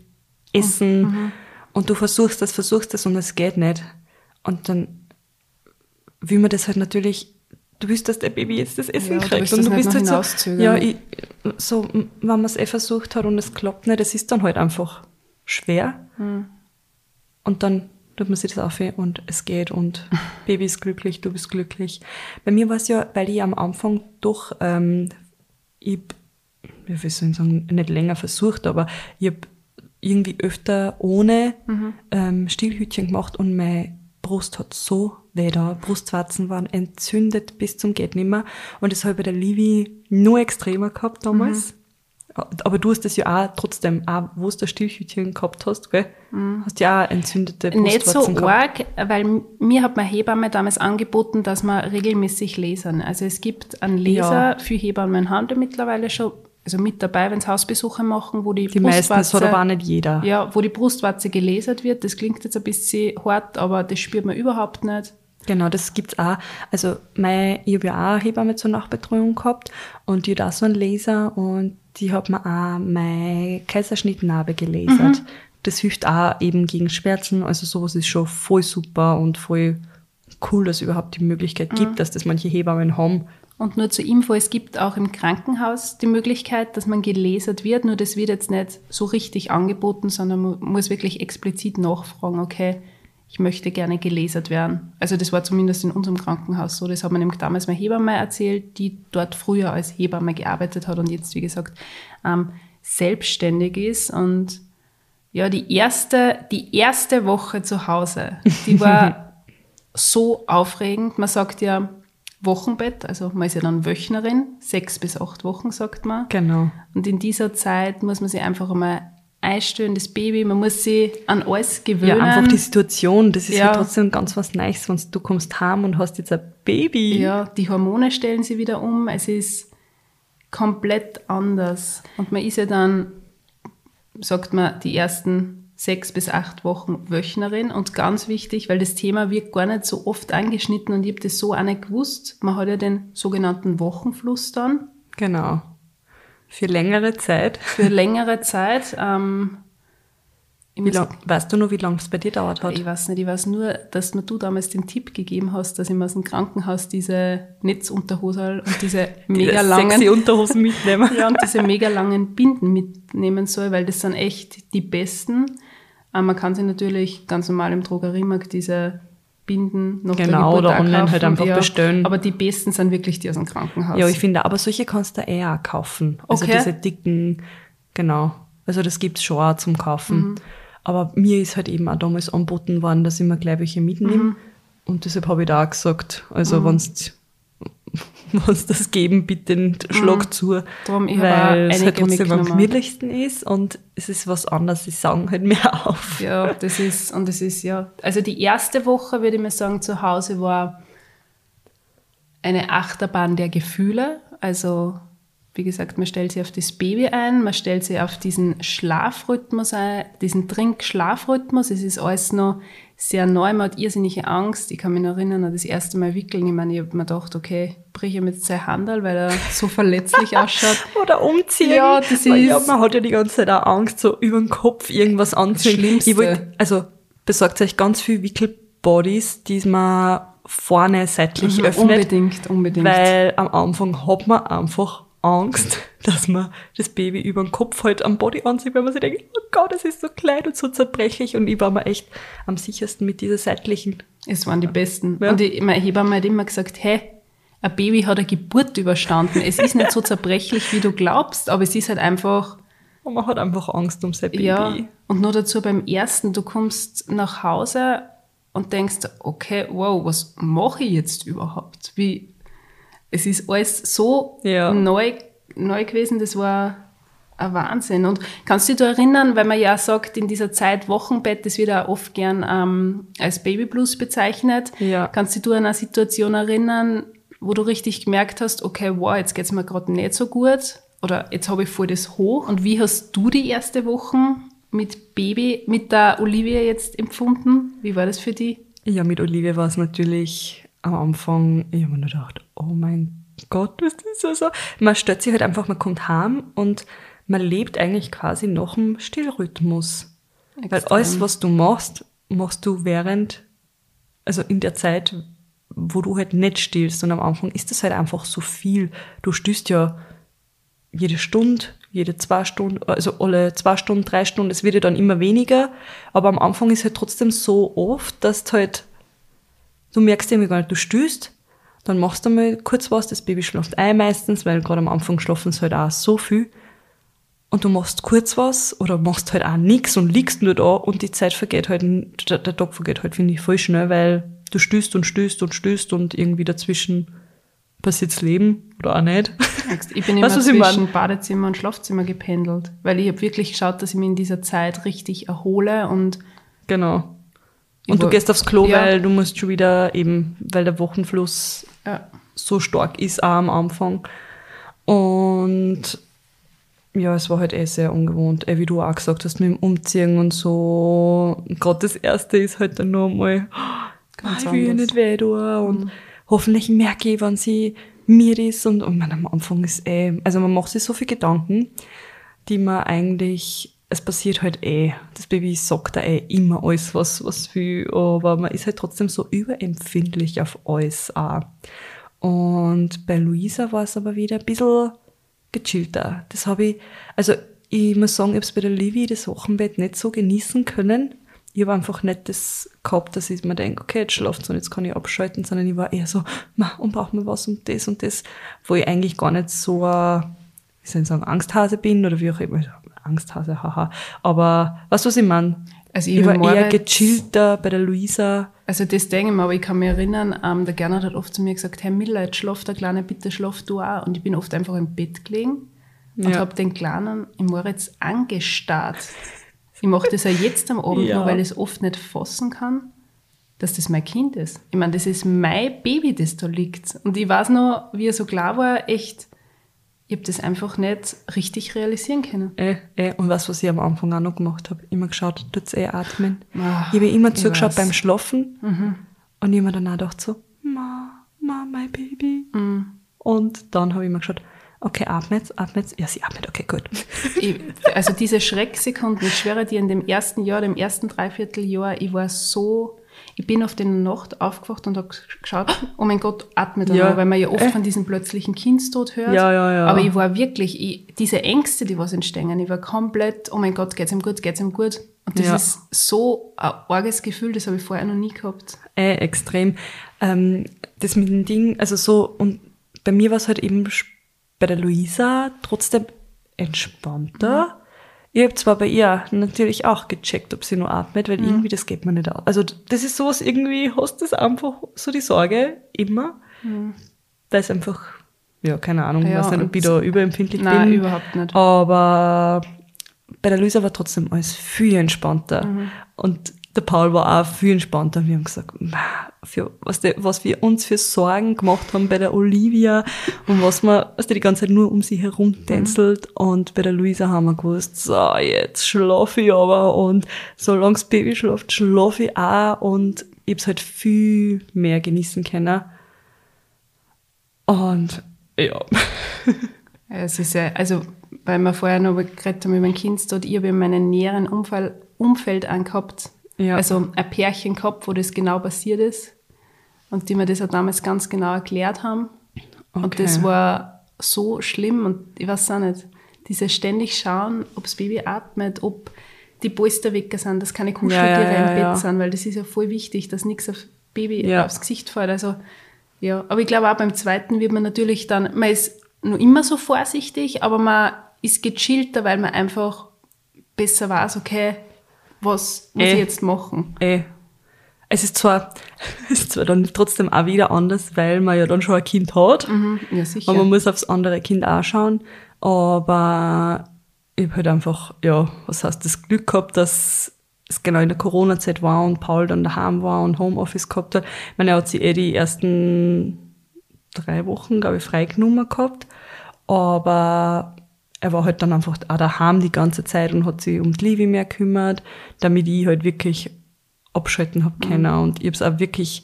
essen und du versuchst das, versuchst das und es geht nicht. Und dann will man das halt natürlich, du willst, dass der Baby jetzt das Essen Ja, du kriegt. willst und du bist halt so, ja, ich, so, wenn man es eh versucht hat und es klappt nicht, das ist dann halt einfach schwer. Hm. Und dann tut man sich das auf und es geht und Baby ist glücklich, du bist glücklich. Bei mir war es ja, weil ich am Anfang doch, ähm, ich, wie soll ich sagen, nicht länger versucht, aber ich habe irgendwie öfter ohne ähm, Stillhütchen gemacht und meine Brust hat so weh da. Brustwarzen waren entzündet bis zum geht nimmer und das habe ich bei der Livi nur extremer gehabt damals. Aber du hast das ja auch trotzdem, auch wo du das Stillhütchen gehabt hast, gell? Hast ja auch entzündete Nicht so Brustwarzen gehabt. arg, weil mir hat meine Hebamme damals angeboten, dass wir regelmäßig lasern. Also es gibt einen Laser Ja. für Hebammen haben wir mittlerweile schon, also mit dabei, wenn sie Hausbesuche machen, wo die, Die meisten, das hat aber auch nicht jeder. ja, wo die Brustwarze gelasert wird. Das klingt jetzt ein bisschen hart, aber das spürt man überhaupt nicht. Genau, das gibt's auch. Also mein, ich habe ja auch eine Hebamme zur Nachbetreuung gehabt und die hat auch so einen Laser und die hat mir auch meine Kaiserschnittnarbe gelasert. Das hilft auch eben gegen Schmerzen. Also sowas ist schon voll super und voll cool, dass es überhaupt die Möglichkeit gibt, dass das manche Hebammen haben. Und nur zur Info, es gibt auch im Krankenhaus die Möglichkeit, dass man gelasert wird, nur das wird jetzt nicht so richtig angeboten, sondern man muss wirklich explizit nachfragen, okay, ich möchte gerne gelasert werden. Also das war zumindest in unserem Krankenhaus so, das hat man nämlich damals meine Hebamme erzählt, die dort früher als Hebamme gearbeitet hat und jetzt, wie gesagt, ähm, selbstständig ist und ja, die erste, die erste Woche zu Hause, die war so aufregend. Man sagt ja Wochenbett, also man ist ja dann Wöchnerin, sechs bis acht Wochen sagt man. Genau. Und in dieser Zeit muss man sich einfach einmal einstellen, das Baby, man muss sich an alles gewöhnen. Ja, einfach die Situation, das ist ja, Ja. trotzdem ganz was Neues, wenn du kommst heim und hast jetzt ein Baby. Ja, die Hormone stellen sie wieder um. Es ist komplett anders. Und man ist ja dann, sagt man, die ersten sechs bis acht Wochen Wöchnerin. Und ganz wichtig, weil das Thema wird gar nicht so oft angeschnitten und ich habe das so auch nicht gewusst. Man hat ja den sogenannten Wochenfluss dann Genau. Für längere Zeit. für längere Zeit. Ähm, Wie lang, weißt du noch, wie lange es bei dir dauert hat? Ich weiß nicht, ich weiß nur, dass mir du damals den Tipp gegeben hast, dass ich mir aus dem Krankenhaus diese Netzunterhosel und diese mega langen sexy Unterhosen mitnehmen. ja, und diese mega langen Binden mitnehmen soll, weil das sind echt die besten. Aber man kann sich natürlich ganz normal im Drogeriemarkt diese Binden noch Genau, oder online halt einfach bestellen. Aber die besten sind wirklich die aus dem Krankenhaus. Ja, ich finde, aber solche kannst du eher auch kaufen. Also Okay. diese dicken, genau. Also das gibt's schon auch zum Kaufen. Mhm. Aber mir ist halt eben auch damals angeboten worden, dass ich mir gleich welche mitnehme. Mhm. Und deshalb habe ich da auch gesagt, also wenn's wenn's das geben, bitte schlag zu. Mhm. Ich habe auch weil es halt trotzdem am gemütlichsten ist und es ist was anderes, sie sagen halt mehr auf. Ja, das ist, und das ist ja, also die erste Woche, würde ich mal sagen, zu Hause war eine Achterbahn der Gefühle. Also, wie gesagt, man stellt sich auf das Baby ein, man stellt sich auf diesen Schlafrhythmus ein, diesen Trink-Schlafrhythmus. Es ist alles noch sehr neu, man hat irrsinnige Angst. Ich kann mich noch erinnern an das erste Mal wickeln. Ich meine, ich habe mir gedacht, okay, brich ihm jetzt sein Handel, weil er so verletzlich ausschaut. Oder umziehen. Ja, das Weil Ja, ist- man hat ja die ganze Zeit auch Angst, so über den Kopf irgendwas anziehen. Schlimmste. Ich wollt, also besorgt euch ganz viel Wickelbodies, die man vorne seitlich öffnet. Mhm, Unbedingt, unbedingt. Weil am Anfang hat man einfach Angst, dass man das Baby über den Kopf halt am Body anzieht, weil man sich denkt, oh Gott, das ist so klein und so zerbrechlich. Und ich war mir echt am sichersten mit dieser seitlichen. Es waren die besten. Ja. Und ich, meine Hebamme hat immer gesagt, hey, ein Baby hat eine Geburt überstanden. Es ist nicht so zerbrechlich, wie du glaubst, aber es ist halt einfach, Und man hat einfach Angst um sein Baby. ja. Und nur dazu beim ersten, du kommst nach Hause und denkst, okay, wow, was mache ich jetzt überhaupt? Wie, es ist alles so Ja. neu, neu gewesen, das war ein Wahnsinn. Und kannst du dich da erinnern, weil man ja sagt, in dieser Zeit Wochenbett, das wird auch oft gern ähm, als Babyblues bezeichnet. Ja. Kannst du dich an eine Situation erinnern, wo du richtig gemerkt hast, okay, wow, jetzt geht's mir gerade nicht so gut oder jetzt habe ich voll das hoch. Und wie hast du die erste Woche mit Baby, mit der Olivia jetzt empfunden? Wie war das für dich? Ja, mit Olivia war es natürlich am Anfang, ich habe mir nur gedacht, oh mein Gott, was ist das so? Man stellt sich halt einfach, man kommt heim und man lebt eigentlich quasi nach dem Stillrhythmus. Weil Extrem. alles, was du machst, machst du während, also in der Zeit, wo du halt nicht stillst. Und am Anfang ist das halt einfach so viel. Du stillst ja jede Stunde, jede zwei Stunden, also alle zwei Stunden, drei Stunden, es wird ja dann immer weniger, aber am Anfang ist halt trotzdem so oft, dass du halt, du merkst irgendwie gar nicht, du stößt, dann machst du mal kurz was, das Baby schläft ein meistens, weil gerade am Anfang schlafen sie halt auch so viel und du machst kurz was oder machst halt auch nix und liegst nur da und die Zeit vergeht halt, der, der Tag vergeht halt, finde ich, voll schnell, weil du stößt und stößt und stößt und irgendwie dazwischen passiert's Leben oder auch nicht. Ich bin immer Weißt ich zwischen mein? Badezimmer und Schlafzimmer gependelt, weil ich habe wirklich geschaut, dass ich mich in dieser Zeit richtig erhole und Genau. Und du gehst aufs Klo, Ja. weil du musst schon wieder eben, weil der Wochenfluss ja, so stark ist, auch am Anfang. Und ja, es war halt eh sehr ungewohnt, eh, wie du auch gesagt hast, mit dem Umziehen und so. Gerade das erste ist halt dann nur mal, Ganz ich will anders. nicht weh tun und hoffentlich merke ich, wann sie mir ist und, und man, am Anfang ist eh, also man macht sich so viel Gedanken, die man eigentlich, es passiert halt eh, das Baby sagt da eh immer alles, was, was will, aber man ist halt trotzdem so überempfindlich auf alles auch. Und bei Luisa war es aber wieder ein bisschen gechillter. Das habe ich, also ich muss sagen, ich habe es bei der Livy das Wochenbett nicht so genießen können. Ich habe einfach nicht das gehabt, dass ich mir denke, okay, jetzt schlaft und jetzt kann ich abschalten, sondern ich war eher so, ma, und braucht mir was und das und das, wo ich eigentlich gar nicht so, wie soll ich sagen, Angsthase bin oder wie auch immer. Angsthase, haha. Aber weißt du, was ich meine? Also ich ich war eher gechillter bei der Luisa. Also das denke ich mir, aber ich kann mich erinnern, ähm, der Gernot hat oft zu mir gesagt, Herr Miller, jetzt schlaf der Kleine, bitte schlaf du auch. Und ich bin oft einfach im Bett gelegen und Ja. habe den Kleinen im Moritz angestarrt. Ich mache das ja jetzt am Abend Ja. noch, weil ich es oft nicht fassen kann, dass das mein Kind ist. Ich meine, das ist mein Baby, das da liegt. Und ich weiß noch, wie er so klar war, echt, ich habe das einfach nicht richtig realisieren können. Äh, äh, und was, was ich am Anfang auch noch gemacht habe, immer geschaut, tut's eh atmen. Ah, ich habe immer zugeschaut. Mhm. beim Schlafen und ich habe mir dann auch gedacht so, Ma, Ma, mein Baby. Mhm. Und dann habe ich immer geschaut, okay, atmet, atmet. Ja, sie atmet, okay, gut. ich, also diese Schrecksekunden, ich schwöre dir, in dem ersten Jahr, dem ersten Dreivierteljahr, ich war so, ich bin auf der Nacht aufgewacht und habe geschaut, oh mein Gott, atmet er Ja. noch, weil man ja oft Äh. von diesem plötzlichen Kindstod hört. Ja, ja, ja. Aber ich war wirklich, ich, diese Ängste, die was entstehen, ich war komplett, oh mein Gott, geht's ihm gut, geht's ihm gut. Und das Ja. ist so ein arges Gefühl, das habe ich vorher noch nie gehabt. Äh, extrem. Ähm, das mit dem Ding, also so, und bei mir war es halt eben bei der Luisa trotzdem entspannter. Ich habe zwar bei ihr natürlich auch gecheckt, ob sie nur atmet, weil irgendwie das geht mir nicht aus. Also das ist sowas, irgendwie hast du das einfach so die Sorge immer, weil es einfach, ja, keine Ahnung, Ja, weiß nicht, ob ich da überempfindlich Nein, bin. überhaupt nicht. Aber bei der Luisa war trotzdem alles viel entspannter. Mhm. Und der Paul war auch viel entspannter. Wir haben gesagt, "Ma, für, was, der, was wir uns für Sorgen gemacht haben bei der Olivia und was wir, was die die ganze Zeit nur um sie herum tänzelt. Und bei der Luisa haben wir gewusst, so, jetzt schlafe ich aber und solange das Baby schläft, schlafe ich auch und ich hab's halt viel mehr genießen können. Und ja. Es ist ja, also, weil wir vorher noch geredet haben über mein Kindstod, ich habe in meinem näheren Umfeld, Umfeld angehabt, Ja. also ein Pärchen gehabt, wo das genau passiert ist und die mir das auch damals ganz genau erklärt haben. Und Okay. das war so schlimm und ich weiß auch nicht, diese ständig schauen, ob das Baby atmet, ob die Polster weg sind, dass keine Kuscheltiere Ja, ja, im Bett sind, weil das ist ja voll wichtig, dass nichts auf Baby aufs Gesicht fällt. Also Ja, aber ich glaube auch beim zweiten wird man natürlich dann, man ist noch immer so vorsichtig, aber man ist gechillter, weil man einfach besser weiß, okay, was muss Eh. ich jetzt machen? Ey, es ist zwar, es ist zwar dann trotzdem auch wieder anders, weil man ja dann schon ein Kind hat. Ja, sicher. Und man muss aufs andere Kind auch schauen. Aber ich habe halt einfach, ja, was heißt, das Glück gehabt, dass es genau in der Corona-Zeit war und Paul dann daheim war und Homeoffice gehabt hat. Ich meine, er hat sich eh die ersten drei Wochen, glaube ich, freigenommen gehabt. Aber er war halt dann einfach auch daheim die ganze Zeit und hat sich um die Liebe mehr gekümmert, damit ich halt wirklich abschalten hab können. Und ich habe es auch wirklich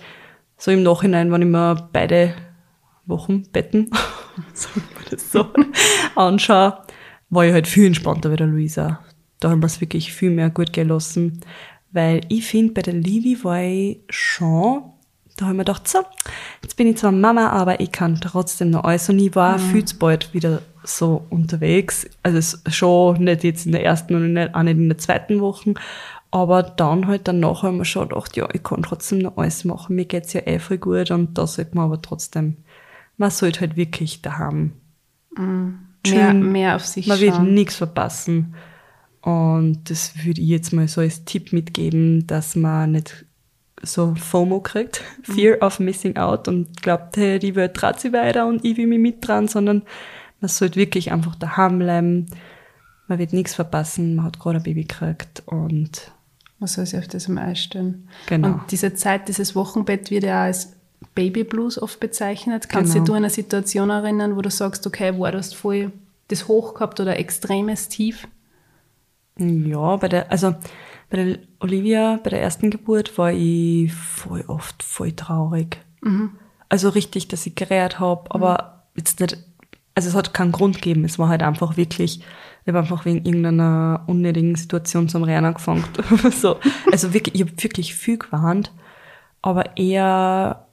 so im Nachhinein, wenn ich mir beide Wochenbetten, sagen wir das so, anschaue, war ich halt viel entspannter bei der Luisa. Da haben wir es wirklich viel mehr gut gelassen. Weil ich finde, bei der Lili war ich schon, da habe ich mir gedacht, so, jetzt bin ich zwar Mama, aber ich kann trotzdem noch alles. Und ich war viel zu bald wieder so unterwegs. Also schon nicht jetzt in der ersten und nicht, auch nicht in der zweiten Woche. Aber dann halt danach habe ich mir schon gedacht, ja, ich kann trotzdem noch alles machen. Mir geht's ja eh voll gut und da sollte man aber trotzdem, man sollte halt wirklich daheim mehr, chillen. mehr auf sich Man wird schauen. nichts verpassen. Und das würde ich jetzt mal so als Tipp mitgeben, dass man nicht so FOMO kriegt, Mhm. Fear of Missing Out und glaubt, hey, die Welt dreht sich weiter und ich will mich mit dran, sondern man sollte wirklich einfach daheim bleiben. Man wird nichts verpassen, man hat gerade ein Baby gekriegt und Man soll sich auf das mal einstellen. Genau. Und diese Zeit, dieses Wochenbett wird ja als Baby Blues oft bezeichnet. Kannst Genau. du dich an eine Situation erinnern, wo du sagst, okay, war das voll das Hoch gehabt oder extremes Tief? Ja, bei der, also bei der Olivia, bei der ersten Geburt war ich voll oft voll traurig. Also richtig, dass ich gerät habe, aber jetzt nicht, also es hat keinen Grund gegeben. Es war halt einfach wirklich, ich habe einfach wegen irgendeiner unnötigen Situation zum Rennen angefangen. so. Also wirklich, ich habe wirklich viel gewarnt, aber eher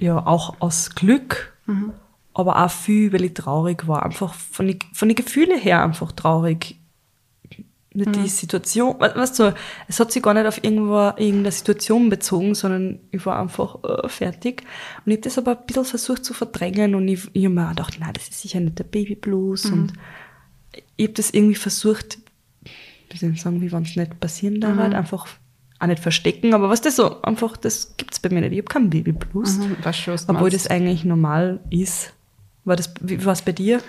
ja auch aus Glück, aber auch viel, weil ich traurig war. Einfach von den, von den Gefühlen her einfach traurig. Nicht die Situation, we- weißt du, es hat sich gar nicht auf irgendwo, irgendeine Situation bezogen, sondern ich war einfach äh, fertig. Und ich habe das aber ein bisschen versucht zu verdrängen und ich, ich habe mir gedacht, nein, das ist sicher nicht der Babyblues. Und ich habe das irgendwie versucht, wie soll ich sagen, wie wenn es nicht passieren darf, halt einfach auch nicht verstecken, aber was das so, einfach, das gibt's bei mir nicht. Ich habe keinen Babyblues. Du Obwohl meinst. das eigentlich normal ist. War das, wie war es bei dir?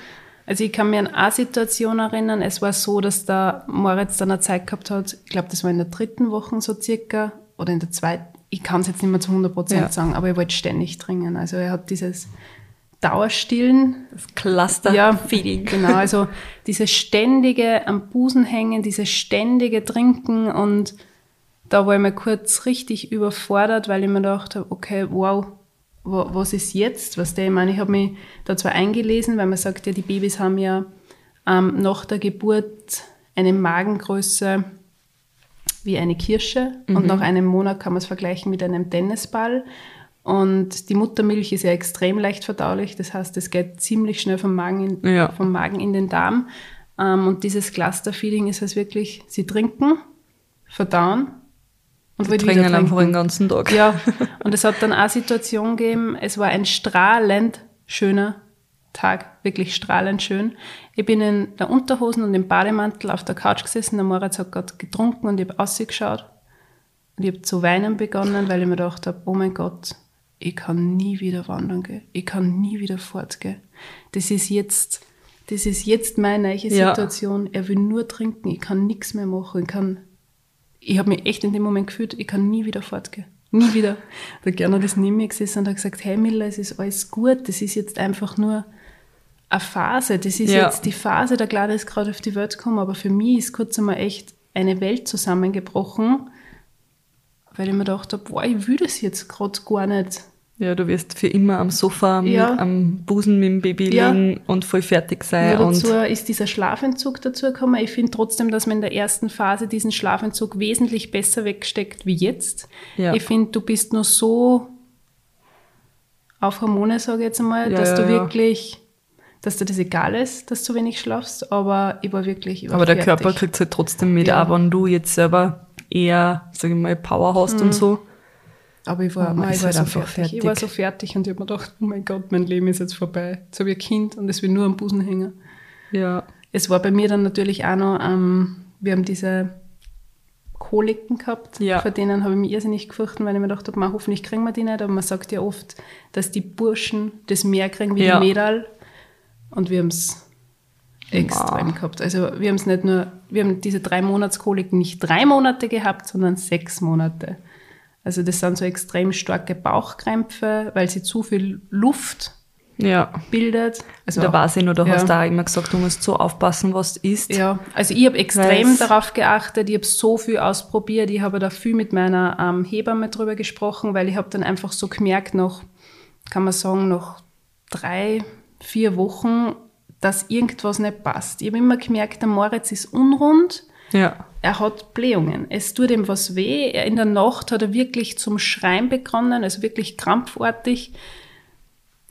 Also ich kann mir an eine Situation erinnern, es war so, dass der Moritz dann eine Zeit gehabt hat, ich glaube, das war in der dritten Woche so circa, oder in der zweiten, ich kann es jetzt nicht mehr zu 100 Prozent Ja. sagen, aber er wollte ständig dringen. Also er hat dieses Dauerstillen, Das Cluster ja, genau, also dieses ständige am Busen hängen, dieses ständige Trinken und da war ich mir kurz richtig überfordert, weil ich mir gedacht habe, okay, wow, wa- was ist jetzt? Was der, ich meine, ich habe mich da zwar eingelesen, weil man sagt ja, die Babys haben ja ähm, nach der Geburt eine Magengröße wie eine Kirsche und nach einem Monat kann man es vergleichen mit einem Tennisball. Und die Muttermilch ist ja extrem leicht verdaulich, das heißt, es geht ziemlich schnell vom Magen in, Ja. vom Magen in den Darm. Ähm, und dieses Cluster-Feeding ist es wirklich, sie trinken, verdauen und wollen wieder Trinken einfach den ganzen Tag. Ja, und es hat dann auch eine Situation gegeben, es war ein strahlend schöner Tag, wirklich strahlend schön. Ich bin in der Unterhosen und im Bademantel auf der Couch gesessen, der Moritz hat gerade getrunken und ich habe ausgeschaut und ich habe zu weinen begonnen, weil ich mir gedacht habe, oh mein Gott, ich kann nie wieder wandern gehen, ich kann nie wieder fortgehen. Das ist jetzt, das ist jetzt meine neue Ja. Situation. Er will nur trinken, ich kann nichts mehr machen, ich kann ich habe mich echt in dem Moment gefühlt, ich kann nie wieder fortgehen. Nie wieder. Der Gernot ist neben mir gesessen und hat gesagt, hey Miller, es ist alles gut, das ist jetzt einfach nur eine Phase. Das ist Ja. jetzt die Phase, der Kleine ist gerade auf die Welt gekommen, aber für mich ist kurz einmal echt eine Welt zusammengebrochen, weil ich mir gedacht habe, boah, ich will das jetzt gerade gar nicht. Ja, du wirst für immer am Sofa Ja. am Busen mit dem Baby Ja. liegen und voll fertig sein. Nur und dazu ist dieser Schlafentzug dazu gekommen. Ich finde trotzdem, dass man in der ersten Phase diesen Schlafentzug wesentlich besser wegsteckt wie jetzt. Ja. Ich finde, du bist nur so auf Hormone, sage ich jetzt einmal, dass du wirklich, dass dir das egal ist, dass du wenig schlafst, aber ich war wirklich ich war aber der fertig. Körper kriegt es halt trotzdem mit, auch wenn du jetzt selber eher, sag ich mal, Power hast Mhm. und so. Aber ich war, man nein, ich war so einfach fertig. Ich fertig. war so fertig und ich habe mir gedacht, oh mein Gott, mein Leben ist jetzt vorbei. Jetzt habe ich ein Kind und es will nur am Busen hängen. Ja. Es war bei mir dann natürlich auch noch, ähm, wir haben diese Koliken gehabt, Ja. vor denen habe ich mich irrsinnig gefürchtet, weil ich mir gedacht habe, man, hoffentlich kriegen wir die nicht, aber man sagt ja oft, dass die Burschen das mehr kriegen wie Ja. die Mädel und wir haben es extrem Wow. gehabt. Also wir haben es nicht nur, wir haben diese drei Monatskoliken nicht drei Monate gehabt, sondern sechs Monate. Also das sind so extrem starke Bauchkrämpfe, weil sie zu viel Luft Ja. bildet. Also da weiß ich noch, du ja. hast da immer gesagt, du musst so aufpassen, was du isst. Ja, also ich habe extrem darauf geachtet, ich habe so viel ausprobiert, ich habe da viel mit meiner ähm, Hebamme drüber gesprochen, weil ich habe dann einfach so gemerkt, noch, kann man sagen, noch drei, vier Wochen, dass irgendwas nicht passt. Ich habe immer gemerkt, der Moritz ist unrund, Ja. er hat Blähungen. Es tut ihm was weh. Er, in der Nacht hat er wirklich zum Schreien begonnen, also wirklich krampfartig.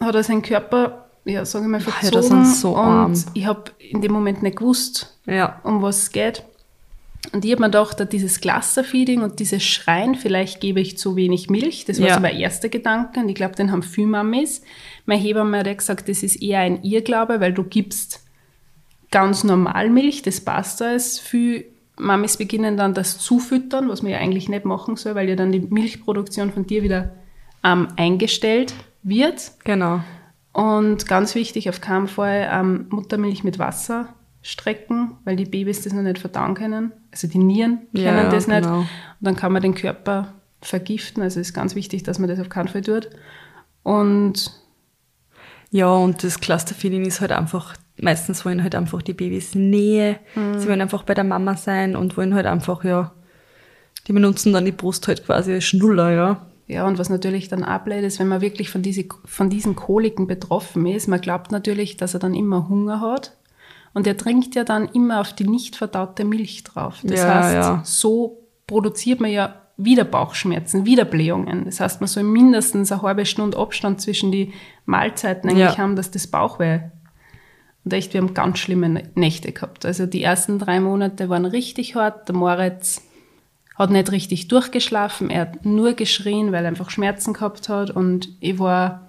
Hat er seinen Körper, ja, sagen wir mal, verzogen. sind so und arm. ich habe in dem Moment nicht gewusst, Ja. um was es geht. Und ich habe mir gedacht, dieses Clusterfeeding und dieses Schreien, vielleicht gebe ich zu wenig Milch. Das war Ja. so mein erster Gedanke. Und ich glaube, den haben viele Mamis. Meine Hebamme hat gesagt, das ist eher ein Irrglaube, weil du gibst ganz normal Milch, das passt alles. Viele Mamis beginnen dann das Zufüttern, was man ja eigentlich nicht machen soll, weil ja dann die Milchproduktion von dir wieder ähm, eingestellt wird. Genau. Und ganz wichtig, auf keinen Fall ähm, Muttermilch mit Wasser strecken, weil die Babys das noch nicht verdauen können. Also die Nieren können ja, das nicht. genau. Und dann kann man den Körper vergiften. Also es ist ganz wichtig, dass man das auf keinen Fall tut. Und Ja, und das Clusterfeeding ist halt einfach, meistens wollen halt einfach die Babys Nähe. Sie wollen einfach bei der Mama sein und wollen halt einfach, ja, die benutzen dann die Brust halt quasi als Schnuller, ja. ja, und was natürlich dann ablehnt, ist, wenn man wirklich von, diese, von diesen Koliken betroffen ist, man glaubt natürlich, dass er dann immer Hunger hat. Und er trinkt ja dann immer auf die nicht verdaute Milch drauf. Das Ja, heißt, ja. so produziert man ja wieder Bauchschmerzen, wieder Blähungen. Das heißt, man soll mindestens eine halbe Stunde Abstand zwischen die Mahlzeiten eigentlich Ja. haben, dass das Bauchweh. Und echt, wir haben ganz schlimme Nächte gehabt. Also die ersten drei Monate waren richtig hart. Der Moritz hat nicht richtig durchgeschlafen. Er hat nur geschrien, weil er einfach Schmerzen gehabt hat. Und ich war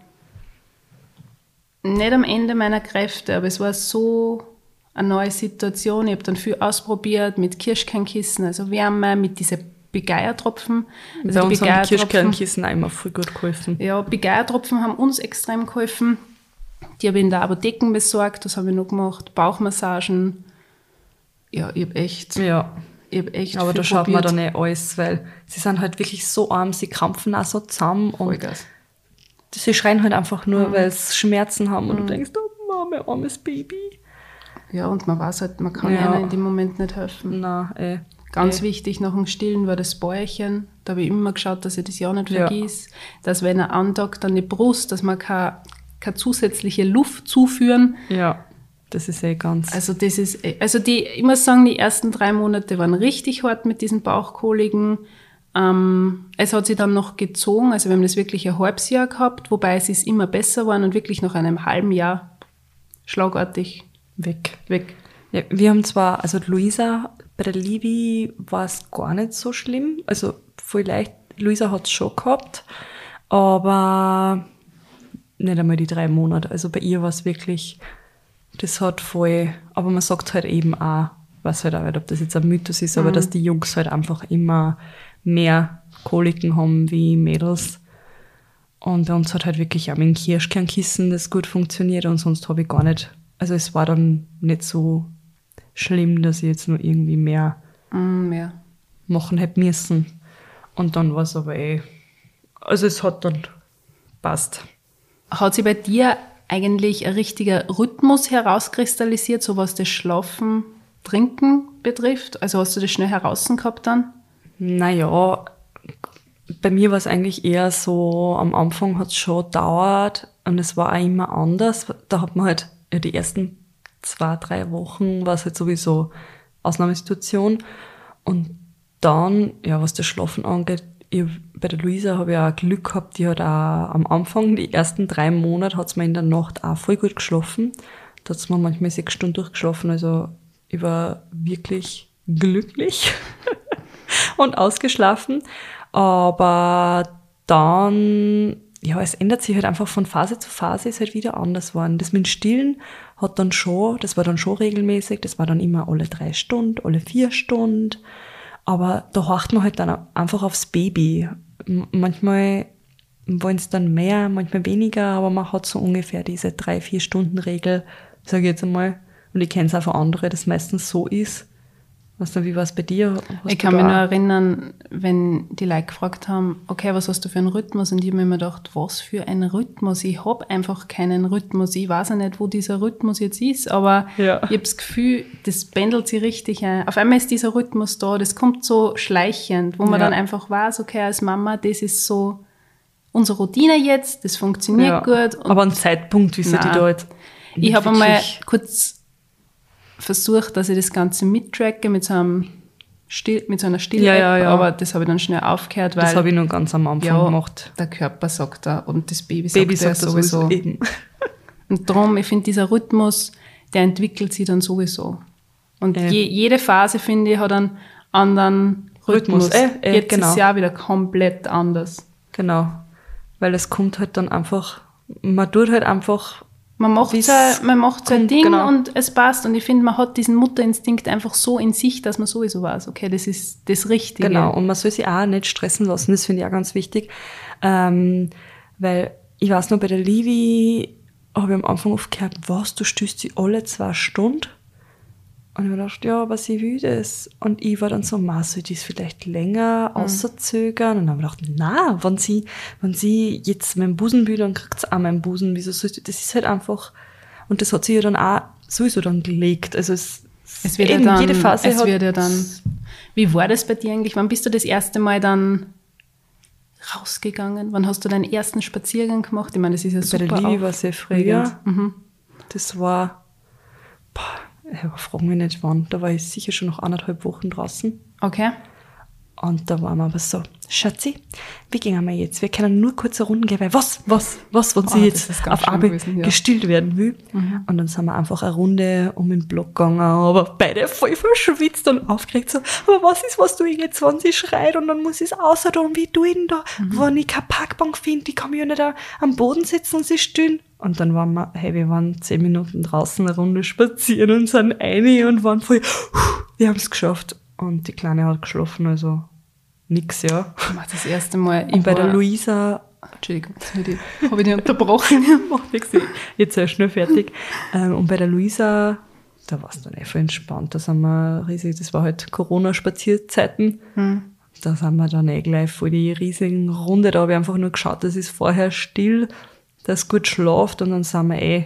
nicht am Ende meiner Kräfte, aber es war so eine neue Situation. Ich habe dann viel ausprobiert mit Kirschkernkissen, also Wärme, mit diesen Begeiertropfen. Bei Also uns haben Kirschkernkissen immer voll gut geholfen. ja, Begeiertropfen haben uns extrem geholfen. Die habe ich in der Apotheken besorgt, das habe ich noch gemacht. Bauchmassagen. Ja, ich habe echt, Ja. ich hab echt Aber da schaut man probiert. dann eh alles, weil sie sind halt wirklich so arm, sie krampfen auch so zusammen und Vollgas. sie schreien halt einfach nur, Mhm. weil sie Schmerzen haben und du denkst, oh Mama, armes Baby. Ja, und man weiß halt, man kann Ja. ihnen in dem Moment nicht helfen. Na, eh. Ganz eh. wichtig nach dem Stillen war das Bäuerchen. Da habe ich immer geschaut, dass ich das ja nicht Ja. vergieß. Dass wenn er andockt an die Brust, dass man keine, keine zusätzliche Luft zuführen. Ja, das ist eh ganz. Also das ist, also die, ich muss sagen, die ersten drei Monate waren richtig hart mit diesen Bauchkoliken. Ähm, es hat sich dann noch gezogen, also wir haben das wirklich ein halbes Jahr gehabt, wobei es ist immer besser geworden und wirklich nach einem halben Jahr schlagartig weg. weg. Ja, wir haben zwar, also Luisa, bei der Livi war es gar nicht so schlimm. Also voll leicht, Luisa hat es schon gehabt, aber nicht einmal die drei Monate. Also bei ihr war es wirklich, das hat voll, aber man sagt halt eben auch, was halt auch nicht, ob das jetzt ein Mythos ist, aber dass die Jungs halt einfach immer mehr Koliken haben wie Mädels. Und bei uns hat halt wirklich auch mit dem Kirschkernkissen das gut funktioniert und sonst habe ich gar nicht. Also es war dann nicht so schlimm, dass ich jetzt nur irgendwie mehr Mm, ja. machen hätte müssen. Und dann war es aber eh. Also es hat dann passt. Hat sich bei dir eigentlich ein richtiger Rhythmus herauskristallisiert, so was das Schlafen, Trinken betrifft? Also hast du das schnell heraus gehabt dann? Naja, bei mir war es eigentlich eher so, am Anfang hat es schon gedauert und es war auch immer anders. Da hat man halt, ja, die ersten zwei, drei Wochen war es halt sowieso Ausnahmesituation. Und dann, ja, was das Schlafen angeht, ich, bei der Luisa habe ich auch Glück gehabt, die hat auch am Anfang, die ersten drei Monate, hat mir in der Nacht auch voll gut geschlafen. Da hat man manchmal sechs Stunden durchgeschlafen, also ich war wirklich glücklich und ausgeschlafen. Aber dann, ja, es ändert sich halt einfach von Phase zu Phase, ist halt wieder anders geworden. Das mit dem Stillen hat dann schon, das war dann schon regelmäßig, das war dann immer alle drei Stunden, alle vier Stunden. Aber da horcht man halt dann einfach aufs Baby. Manchmal wollen es dann mehr, manchmal weniger, aber man hat so ungefähr diese drei, vier Stunden Regel, sage ich jetzt einmal. Und ich kenne es auch von anderen, dass meistens so ist. Weißt du, wie war es bei dir? Hast Ich kann mich da nur erinnern, wenn die Leute gefragt haben, okay, was hast du für einen Rhythmus? Und ich habe mir immer gedacht, was für ein Rhythmus? Ich habe einfach keinen Rhythmus. Ich weiß ja nicht, wo dieser Rhythmus jetzt ist, aber Ja. ich habe das Gefühl, das pendelt sich richtig ein. Auf einmal ist dieser Rhythmus da, das kommt so schleichend, wo man Ja. dann einfach weiß, okay, als Mama, das ist so unsere Routine jetzt, das funktioniert Ja. gut. Aber ein Zeitpunkt, wie sie die da jetzt. ich habe einmal kurz versucht, dass ich das Ganze mittracke mit so einem Still, mit so einer still Ja, ja, ja. aber das habe ich dann schnell aufgehört, weil Das habe ich nur ganz am Anfang gemacht. der Körper sagt da und das Baby sagt, Baby sagt das sowieso. sowieso. Und darum, ich finde, dieser Rhythmus, der entwickelt sich dann sowieso. Und je, jede Phase, finde ich, hat einen anderen Rhythmus. Rhythmus, äh, äh, Jetzt genau. ist ja wieder komplett anders. Genau. Weil es kommt halt dann einfach, man tut halt einfach, Man macht sein, man macht sein Ding genau. und es passt. Und ich finde, man hat diesen Mutterinstinkt einfach so in sich, dass man sowieso weiß, okay, das ist das Richtige. genau. Und man soll sich auch nicht stressen lassen, das finde ich auch ganz wichtig. Ähm, weil ich weiß noch, bei der Livi habe ich am Anfang oft gehört, was, du stößt sie alle zwei Stunden? Und ich habe gedacht, ja, aber sie will das. Und ich war dann so, ma, soll ich das vielleicht länger Mhm. außerzögern? Und dann habe ich gedacht, na, wenn sie, wenn sie jetzt meinen Busen will, dann kriegt sie auch meinen Busen. Wieso soll ich, das ist halt einfach, und das hat sie ja dann auch sowieso dann gelegt. Also es, Es wird ja eben, dann, jede Phase es hat, wird ja dann, wie war das bei dir eigentlich? Wann bist du das erste Mal dann rausgegangen? Wann hast du deinen ersten Spaziergang gemacht? Ich meine, das ist ja bei super. der Livi auch war sehr früher. Mhm. Das war, boah, ja, frag mich nicht wann, da war ich sicher schon noch anderthalb Wochen draußen. Okay. Und da waren wir aber so, Schatzi, wie gehen wir jetzt? Wir können nur kurz eine Runde gehen, weil was, was, was, wenn sie Oh, jetzt auf gewesen, ja. Mhm. gestillt werden will. Und dann sind wir einfach eine Runde um den Block gegangen, aber beide voll verschwitzt und aufgeregt so, aber was ist, was du jetzt, wenn sie schreit und dann muss ich es außer und wie du ihn da, Mhm. wenn ich keine Parkbank finde, die kann mich ja nicht da am Boden sitzen und sie stillen. Und dann waren wir, hey, wir waren zehn Minuten draußen eine Runde spazieren und sind eine und waren voll, wir haben es geschafft. Und die Kleine hat geschlafen, also nix, ja. Ich das erste Mal. Und bei der Luisa, Entschuldigung, jetzt habe ich ich dich unterbrochen. macht nichts, jetzt sehr schnell fertig. Ähm, und bei der Luisa, da war es dann einfach entspannt. Da sind wir riesig, das war halt Corona-Spazierzeiten. Da sind wir dann eh gleich vor die riesigen Runde. Da habe ich einfach nur geschaut, das ist vorher still, dass gut schlaft und dann sind wir eh.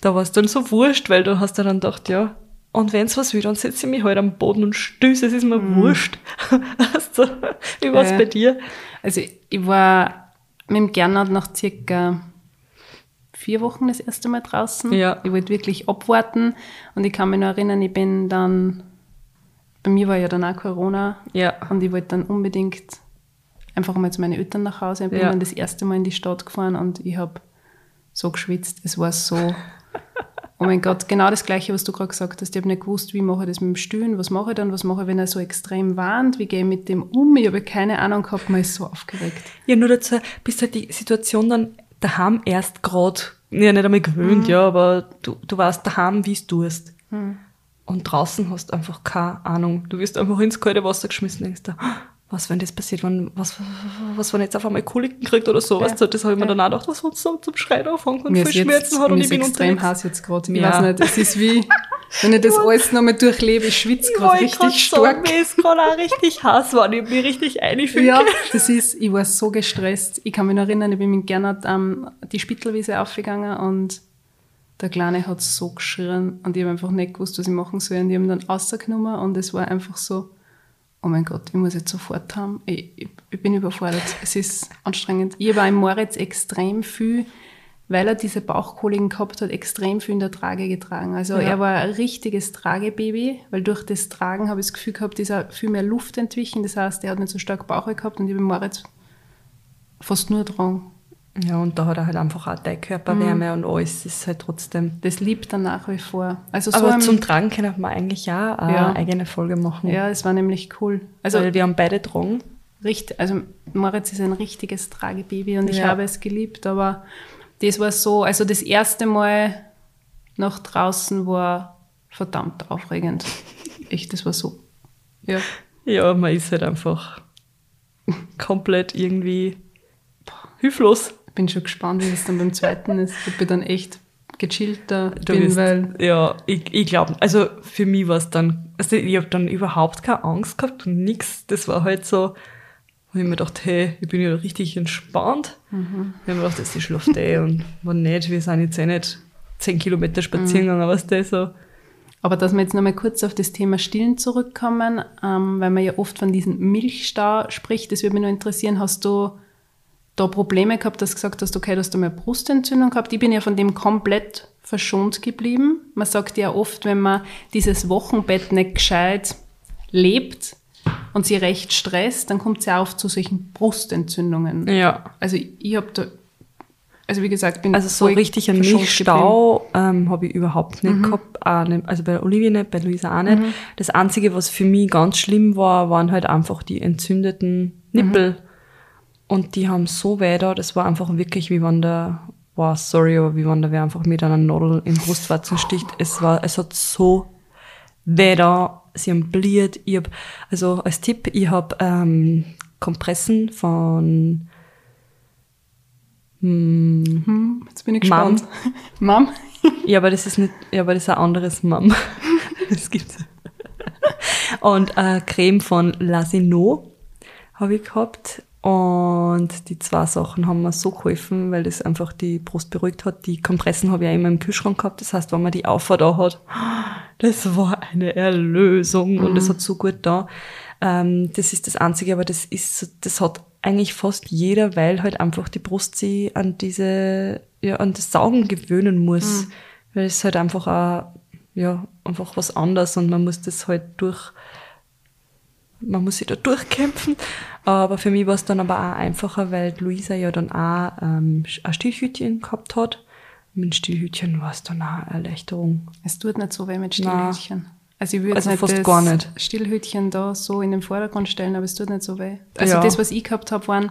Da war es dann so wurscht, weil du hast dann gedacht, ja, und wenn's was will, dann setze ich mich halt am Boden und stöße, es ist mir wurscht. also, wie war's Ja. bei dir? Also ich war mit dem Gernot nach circa vier Wochen das erste Mal draußen. Ja. Ich wollte wirklich abwarten und ich kann mich noch erinnern, ich bin dann, bei mir war ja dann auch Corona Ja. und ich wollte dann unbedingt einfach mal zu meinen Eltern nach Hause. Ich bin Ja. dann das erste Mal in die Stadt gefahren und ich habe so geschwitzt. Es war so, oh mein Gott, genau das Gleiche, was du gerade gesagt hast. Ich habe nicht gewusst, wie mache ich das mit dem Stillen, was mache ich dann, was mache ich, wenn er so extrem warnt, wie gehe ich mit dem um. Ich habe keine Ahnung gehabt, man ist so aufgeregt. Ja, nur dazu, bist halt die Situation dann daheim erst grad, ja, nicht einmal gewöhnt, Mhm. ja, aber du, du weißt daheim, wie es tust. Mhm. Und draußen hast du einfach keine Ahnung. Du wirst einfach ins kalte Wasser geschmissen, denkst du, "Ah, was, wenn das passiert, wenn, was, was, wenn jetzt auf einmal Koliken kriegt oder so, Ja. das habe ich mir Ja. dann auch gedacht, was, es so zum Schreien anfangen und Mir viel ist, jetzt, Schmerzen hat und ich bin extrem heiß jetzt gerade. Ich Ja. weiß nicht, es ist wie, wenn ich das alles nochmal durchlebe, ich schwitze Ich gerade grad richtig sagen, stark. mir ist gerade auch richtig heiß geworden, ich mich richtig einfühlen Ja, das ist, ich war so gestresst. Ich kann mich noch erinnern, ich bin mit Gernot ähm, die Spittelwiese aufgegangen und der Kleine hat so geschrien und ich habe einfach nicht gewusst, was ich machen soll. Und ich habe ihn dann rausgenommen und es war einfach so, oh mein Gott, ich muss jetzt sofort haben. Ich, ich, ich bin überfordert. Es ist anstrengend. Ich auch im Moritz extrem viel, weil er diese Bauchkoliken gehabt hat, extrem viel in der Trage getragen. Also Ja. er war ein richtiges Tragebaby, weil durch das Tragen habe ich das Gefühl gehabt, ist er viel mehr Luft entwichen. Das heißt, er hat nicht so stark Bauch gehabt und ich habe Moritz fast nur dran. Ja, und da hat er halt einfach auch deine Körperwärme und alles, das ist halt trotzdem. Das liebt er nach wie vor. Also so Aber zum Tragen können wir eigentlich auch eine Ja. eigene Folge machen. ja, es war nämlich cool. Also Weil wir haben beide Drogen. richtig, also Moritz ist ein richtiges Tragebaby und ich Ja. habe es geliebt, aber das war so, also das erste Mal nach draußen war verdammt aufregend. Echt, das war so. Ja. Ja, man ist halt einfach komplett irgendwie hilflos. Ich bin schon gespannt, wie es dann beim zweiten ist, ob ich dann echt gechillter Du bin, bist- weil ja, ich, ich glaube, also für mich war es dann, also ich habe dann überhaupt keine Angst gehabt und nix. Das war halt so, wo ich mir gedacht, hey, ich bin ja richtig entspannt. Mhm. Ich habe mir gedacht, das ist schlaft eh und wenn nicht, wir sind jetzt eh nicht zehn Kilometer spazieren Mhm. gegangen, was das so. Aber dass wir jetzt nochmal kurz auf das Thema Stillen zurückkommen, ähm, weil man ja oft von diesem Milchstau spricht, das würde mich noch interessieren, hast du da Probleme gehabt, dass du gesagt hast, okay, du hast du mal Brustentzündung gehabt? Ich bin ja von dem komplett verschont geblieben. Man sagt ja oft, wenn man dieses Wochenbett nicht gescheit lebt und sie recht stresst, dann kommt es ja oft zu solchen Brustentzündungen. Ja. Also ich, ich habe da, also wie gesagt, bin Also so richtig einen verschont Milchstau ähm, habe ich überhaupt Mhm. nicht gehabt. Auch nicht, also bei Olivia nicht, bei Luisa auch nicht. Das Einzige, was für mich ganz schlimm war, waren halt einfach die entzündeten Nippel. Mhm. Und die haben so weh da, das war einfach wirklich, wie wenn der, wow, sorry, aber wie wenn der wer einfach mit einer Nadel in den Brustwarzen sticht. Es war, es hat so weh da, sie haben bliert. Ich hab, also als Tipp, ich habe ähm, Kompressen von Hm, jetzt bin ich Mom. gespannt. Mom? Ja, aber das ist nicht, ja, aber das ist ein anderes Mom. Das gibt's. Und äh, Creme von Lasino habe ich gehabt. Und die zwei Sachen haben mir so geholfen, weil das einfach die Brust beruhigt hat. Die Kompressen habe ich ja immer im Kühlschrank gehabt. Das heißt, wenn man die Auffahrt da hat, das war eine Erlösung und das hat so gut da. Ähm, das ist das Einzige, aber das ist, das hat eigentlich fast jeder, weil halt einfach die Brust sie an diese, ja, an das Saugen gewöhnen muss. Weil es halt einfach auch, ja, einfach was anderes und man muss das halt durch, man muss sich da durchkämpfen. Aber für mich war es dann aber auch einfacher, weil Luisa ja dann auch ähm, ein Stillhütchen gehabt hat. Mit Stillhütchen war es dann auch eine Erleichterung. Es tut nicht so weh mit. Stillhütchen. Also ich würde Also nicht fast das gar nicht. Stillhütchen da so in den Vordergrund stellen, aber es tut nicht so weh. Also Ja. das, was ich gehabt habe, waren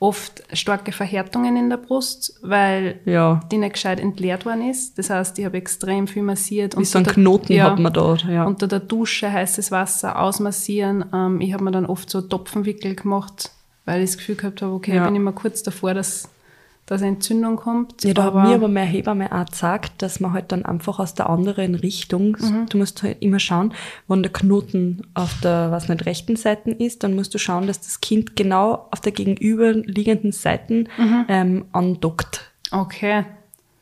oft starke Verhärtungen in der Brust, weil Ja. die nicht gescheit entleert worden ist. Das heißt, ich habe extrem viel massiert. Wie so ein der- Knoten hat man dort, ja. Unter der Dusche heißes Wasser ausmassieren. Ähm, ich habe mir dann oft so Topfenwickel gemacht, weil ich das Gefühl gehabt habe, okay, Ja. bin ich mal kurz davor, dass, dass eine Entzündung kommt. Ja, da hat mir aber meine Hebamme auch gesagt, dass man halt dann einfach aus der anderen Richtung, Mhm. du musst halt immer schauen, wenn der Knoten auf der, was nicht, rechten Seite ist, dann musst du schauen, dass das Kind genau auf der gegenüberliegenden Seite Mhm. ähm, andockt, Okay.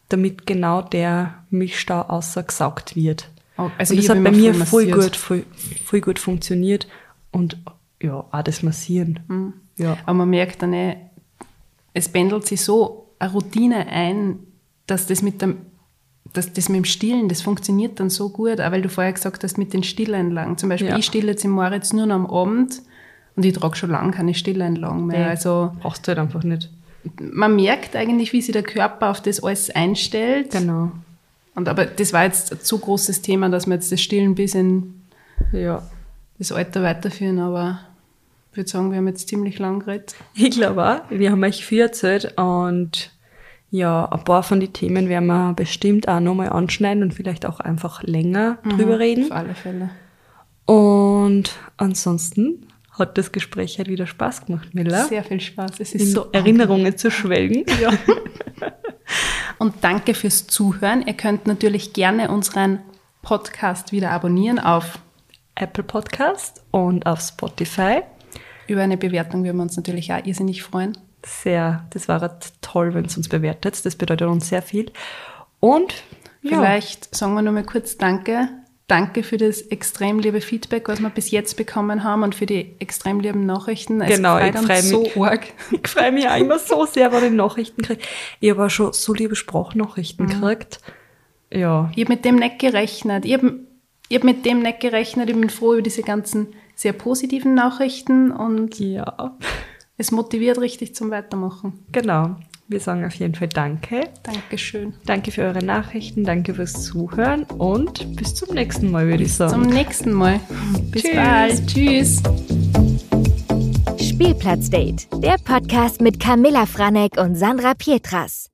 damit genau der Milchstau außergesaugt wird. Oh, also Und das hat bei mir voll voll massiert. gut, voll, voll gut funktioniert und ja, auch das Massieren. Mhm. Ja. Aber man merkt dann eh, es pendelt sich so eine Routine ein, dass das mit dem, dass das mit dem Stillen, das funktioniert dann so gut, auch weil du vorher gesagt hast, mit den Stilleinlagen. Zum Beispiel, Ja. ich stille jetzt im Moritz nur noch am Abend und ich trage schon lange keine Stilleinlagen mehr. Nee. Also Brauchst du halt einfach nicht. man merkt eigentlich, wie sich der Körper auf das alles einstellt. Genau. Und aber das war jetzt ein zu großes Thema, dass wir jetzt das Stillen bis in Ja. das Alter weiterführen, aber ich würde sagen, wir haben jetzt ziemlich lang geredet. Ich glaube auch. Wir haben euch viel erzählt und ja, ein paar von den Themen werden wir bestimmt auch nochmal anschneiden und vielleicht auch einfach länger drüber reden. Auf alle Fälle. Und ansonsten hat das Gespräch halt wieder Spaß gemacht, Miller. Sehr viel Spaß. Es ist in so Erinnerungen zu schwelgen. Ja. Und danke fürs Zuhören. Ihr könnt natürlich gerne unseren Podcast wieder abonnieren auf Apple Podcast und auf Spotify. Über eine Bewertung würden wir uns natürlich auch irrsinnig freuen. Sehr, das wäre toll, wenn es uns bewertet. Das bedeutet uns sehr viel. Und ja, Vielleicht sagen wir nur mal kurz Danke. Danke für das extrem liebe Feedback, was wir bis jetzt bekommen haben und für die extrem lieben Nachrichten. Es Genau, ich uns freu so mich. arg. Ich freue mich auch immer so sehr, wenn ich Nachrichten kriege. Ich habe auch schon so liebe Sprachnachrichten gekriegt. Ja, Ich habe mit dem nicht gerechnet. Ich habe hab mit dem nicht gerechnet. Ich bin froh über diese ganzen sehr positiven Nachrichten und ja, es motiviert richtig zum Weitermachen. genau. Wir sagen auf jeden Fall Danke. Dankeschön. Danke für eure Nachrichten, danke fürs Zuhören und bis zum nächsten Mal, würde ich sagen. Zum nächsten Mal. Bis Tschüss. bald. Tschüss. Spielplatzdate, der Podcast mit Camilla Franek und Sandra Pietras.